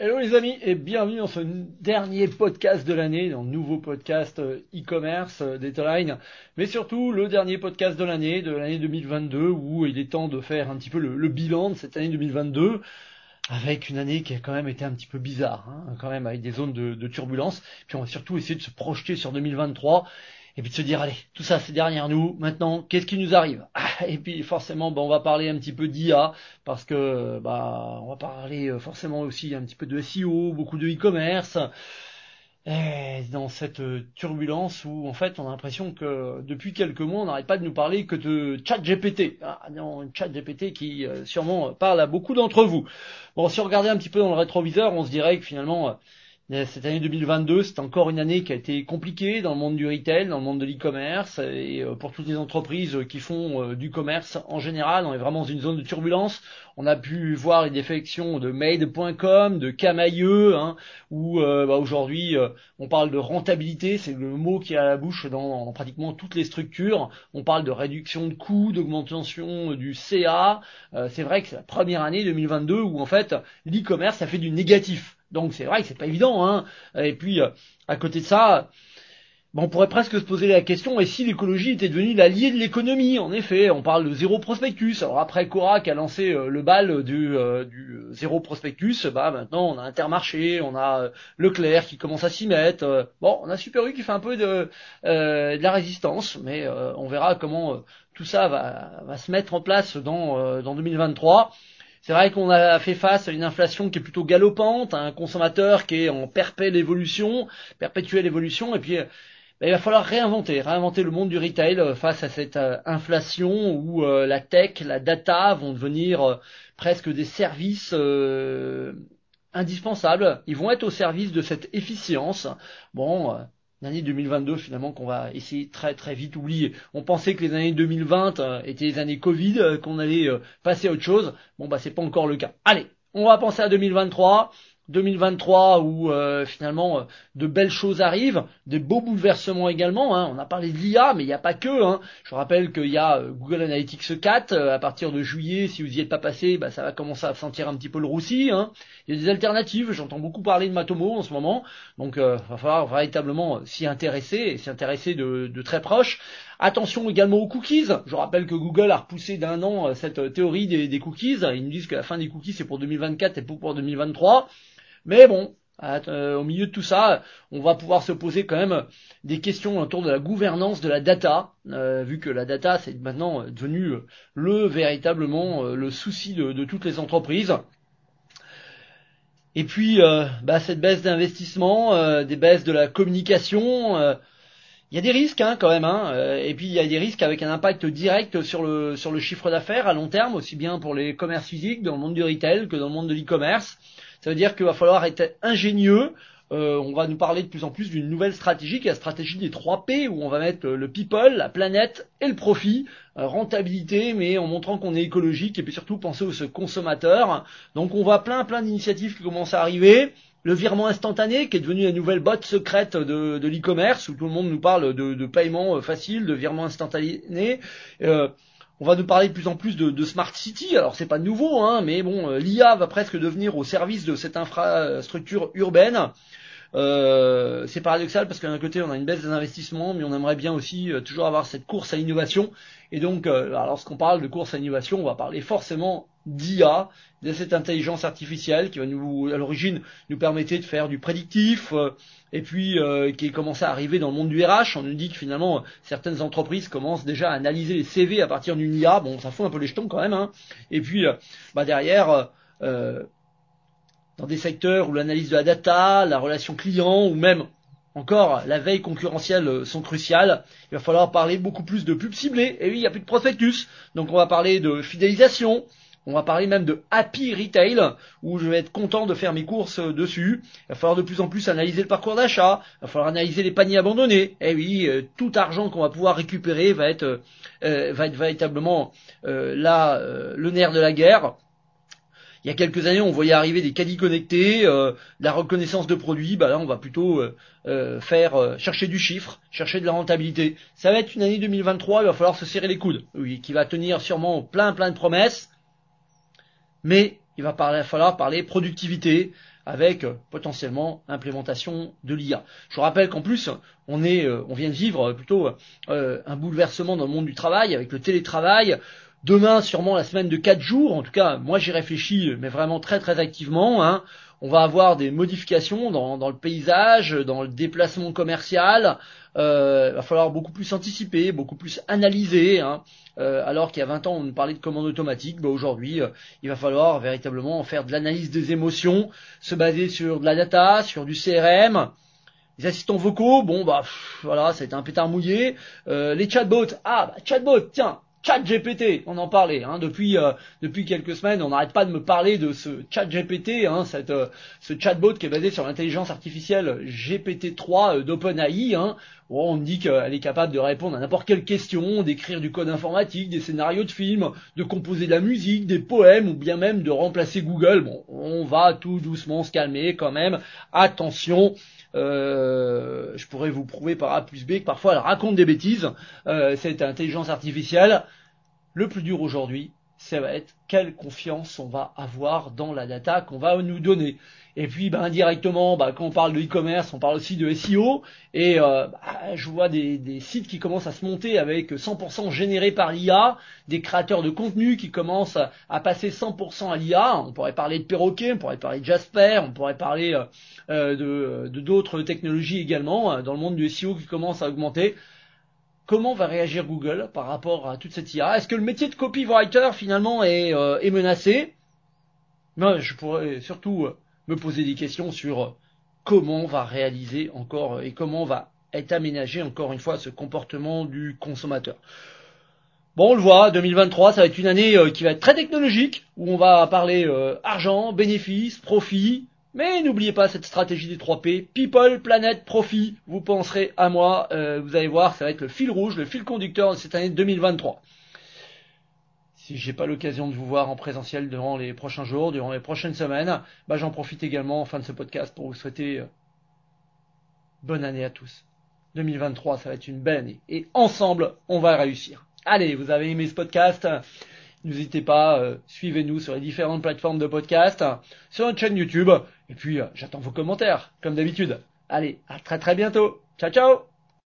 Hello les amis et bienvenue dans ce dernier podcast de l'année, dans le nouveau podcast euh, e-commerce euh, d'Etaline, mais surtout le dernier podcast de l'année, de l'année 2022, où il est temps de faire un petit peu le, bilan de cette année 2022, avec une année qui a quand même été un petit peu bizarre, hein, quand même avec des zones de, de turbulence, puis on va surtout essayer de se projeter sur 2023 et puis de se dire allez, tout ça c'est derrière nous, maintenant qu'est-ce qui nous arrive? Ah, Et puis forcément, bah, on va parler un petit peu d'IA, parce que bah on va parler euh, forcément aussi un petit peu de SEO, beaucoup de e-commerce. Dans cette euh, turbulence où en fait on a l'impression que depuis quelques mois on n'arrête pas de nous parler que de ChatGPT. Ah non, ChatGPT qui euh, sûrement parle à beaucoup d'entre vous. Bon, si on regardait un petit peu dans le rétroviseur, on se dirait que finalement cette année 2022, c'est encore une année qui a été compliquée dans le monde du retail, dans le monde de l'e-commerce et euh, pour toutes les entreprises qui font euh, du commerce en général. On est vraiment dans une zone de turbulence. On a pu voir les défections de Made.com, de Camailleux, hein, où euh, bah, aujourd'hui on parle de rentabilité, c'est le mot qui est à la bouche dans, pratiquement toutes les structures. On parle de réduction de coûts, d'augmentation du CA. c'est vrai que c'est la première année 2022 où en fait l'e-commerce a fait du négatif. Donc c'est vrai que c'est pas évident. Hein. Et puis euh, à côté de ça, on pourrait presque se poser la question et si l'écologie était devenue l'allié de l'économie En effet, on parle de zéro prospectus. Alors après Cora qui a lancé euh, le bal du, euh, du zéro prospectus, bah maintenant on a Intermarché, on a Leclerc qui commence à s'y mettre. bon, on a Super U qui fait un peu de, de la résistance, mais on verra comment tout ça va, va, se mettre en place dans, dans 2023. C'est vrai qu'on a fait face à une inflation qui est plutôt galopante, à un consommateur qui est en perpétuelle évolution, perpétuelle évolution, et puis ben, il va falloir réinventer, réinventer le monde du retail euh, face à cette euh, inflation où euh, la tech, la data vont devenir presque des services indispensables. Ils vont être au service de cette efficience. Bon, l'année 2022 finalement qu'on va essayer très très vite oublier. On pensait que les années 2020 euh, étaient les années Covid, euh, qu'on allait euh, passer à autre chose. Bon bah c'est pas encore le cas. Allez, on va penser à 2023. 2023 où euh, finalement euh, de belles choses arrivent, des beaux bouleversements également. Hein. On a parlé de l'IA, mais il n'y a pas que. Hein. Je rappelle qu'il y a euh, Google Analytics 4 à partir de juillet. Si vous n'y êtes pas passé, bah, ça va commencer à sentir un petit peu le roussi. Hein. Il y a des alternatives. J'entends beaucoup parler de Matomo en ce moment, donc il va falloir véritablement s'y intéresser et s'y intéresser de, de très proche. Attention également aux cookies. Je rappelle que Google a repoussé d'un an cette théorie des, des, cookies. Ils nous disent que la fin des cookies c'est pour 2024 et pour 2023. Mais bon, euh, au milieu de tout ça, on va pouvoir se poser quand même des questions autour de la gouvernance de la data, euh, vu que la data c'est maintenant devenu le véritablement euh, le souci de, toutes les entreprises. Et puis bah, cette baisse d'investissement, des baisses de la communication, il y a des risques hein, quand même, hein, et puis il y a des risques avec un impact direct sur le sur le chiffre d'affaires à long terme, aussi bien pour les commerces physiques dans le monde du retail que dans le monde de l'e-commerce. Ça veut dire qu'il va falloir être ingénieux. Euh, on va nous parler de plus en plus d'une nouvelle stratégie qui est la stratégie des 3 P où on va mettre le people, la planète et le profit, euh, rentabilité mais en montrant qu'on est écologique et puis surtout penser au consommateur. Donc on voit plein plein d'initiatives qui commencent à arriver. Le virement instantané qui est devenu la nouvelle botte secrète de, de l'e-commerce où tout le monde nous parle de, de paiement euh, facile, de virement instantané. Euh, on va nous parler de plus en plus de, smart city. Alors c'est pas nouveau, hein, mais bon, euh, l'IA va presque devenir au service de cette infrastructure urbaine. Euh, c'est paradoxal parce que d'un côté on a une baisse des investissements, mais on aimerait bien aussi euh, toujours avoir cette course à l'innovation. Et donc, lorsqu'on parle de course à l'innovation, on va parler forcément d'IA, de cette intelligence artificielle qui va nous, à l'origine, nous permettre de faire du prédictif, et puis qui est commencé à arriver dans le monde du RH. On nous dit que finalement certaines entreprises commencent déjà à analyser les CV à partir d'une IA. Bon, ça fout un peu les jetons quand même. Hein. Et puis, bah derrière. Euh, dans des secteurs où l'analyse de la data, la relation client ou même encore la veille concurrentielle euh, sont cruciales. Il va falloir parler beaucoup plus de pubs ciblées. Et oui, il n'y a plus de prospectus. Donc on va parler de fidélisation. On va parler même de happy retail, où je vais être content de faire mes courses euh, dessus. Il va falloir de plus en plus analyser le parcours d'achat. Il va falloir analyser les paniers abandonnés. Et oui, euh, tout argent qu'on va pouvoir récupérer va être, va être véritablement là le nerf de la guerre. Il y a quelques années, on voyait arriver des caddies connectés, euh, la reconnaissance de produits. Bah là, on va plutôt euh, euh, faire chercher du chiffre, chercher de la rentabilité. Ça va être une année 2023. Il va falloir se serrer les coudes. Oui, qui va tenir sûrement plein plein de promesses, mais il va falloir parler productivité avec euh, potentiellement implémentation de l'IA. Je rappelle qu'en plus, on euh, on vient de vivre plutôt un bouleversement dans le monde du travail avec le télétravail. Demain, sûrement la semaine de 4 jours. En tout cas, moi j'y réfléchis, mais vraiment très très activement. Hein on va avoir des modifications dans, le paysage, dans le déplacement commercial. Euh, il va falloir beaucoup plus anticiper, beaucoup plus analyser. Hein. Euh, alors qu'il y a 20 ans on parlait de commande automatique, bah aujourd'hui euh, il va falloir véritablement faire de l'analyse des émotions, se baser sur de la data, sur du CRM. Les assistants vocaux, bon bah voilà, ça a été un pétard mouillé. les chatbots, ah bah chatbot, tiens, chat GPT, on en parlait hein, depuis euh, depuis quelques semaines, on n'arrête pas de me parler de ce chat GPT, hein, cette, euh, ce chatbot qui est basé sur l'intelligence artificielle GPT-3 euh, d'OpenAI. Hein, où on me dit qu'elle est capable de répondre à n'importe quelle question, d'écrire du code informatique, des scénarios de films, de composer de la musique, des poèmes ou bien même de remplacer Google. Bon, on va tout doucement se calmer quand même. Attention. Euh, je pourrais vous prouver par A plus B que parfois elle raconte des bêtises, euh, cette intelligence artificielle. Le plus dur aujourd'hui, ça va être quelle confiance on va avoir dans la data qu'on va nous donner. Et puis ben, indirectement, ben, quand on parle de e-commerce, on parle aussi de SEO. Et euh, ben, je vois des, sites qui commencent à se monter avec 100% générés par l'IA, des créateurs de contenu qui commencent à, passer 100% à l'IA. On pourrait parler de perroquet, on pourrait parler de Jasper, on pourrait parler euh, de d'autres technologies également dans le monde du SEO qui commence à augmenter comment va réagir Google par rapport à toute cette IA Est-ce que le métier de copywriter finalement est, euh, menacé? Moi, je pourrais surtout euh, me poser des questions sur euh, comment va réaliser encore et comment va être aménagé encore une fois ce comportement du consommateur. Bon, on le voit, 2023, ça va être une année qui va être très technologique, où on va parler argent, bénéfices, profit, mais n'oubliez pas cette stratégie des 3 P, People, Planet, Profit, vous penserez à moi, euh, vous allez voir, ça va être le fil rouge, le fil conducteur de cette année 2023. Si j'ai pas l'occasion de vous voir en présentiel durant les prochains jours, durant les prochaines semaines, bah j'en profite également en fin de ce podcast pour vous souhaiter euh, bonne année à tous. 2023, ça va être une belle année. Et ensemble, on va réussir. Allez, vous avez aimé ce podcast? N'hésitez pas, euh, suivez-nous sur les différentes plateformes de podcast, sur notre chaîne YouTube, et puis euh, j'attends vos commentaires, comme d'habitude. Allez, à très très bientôt. Ciao ciao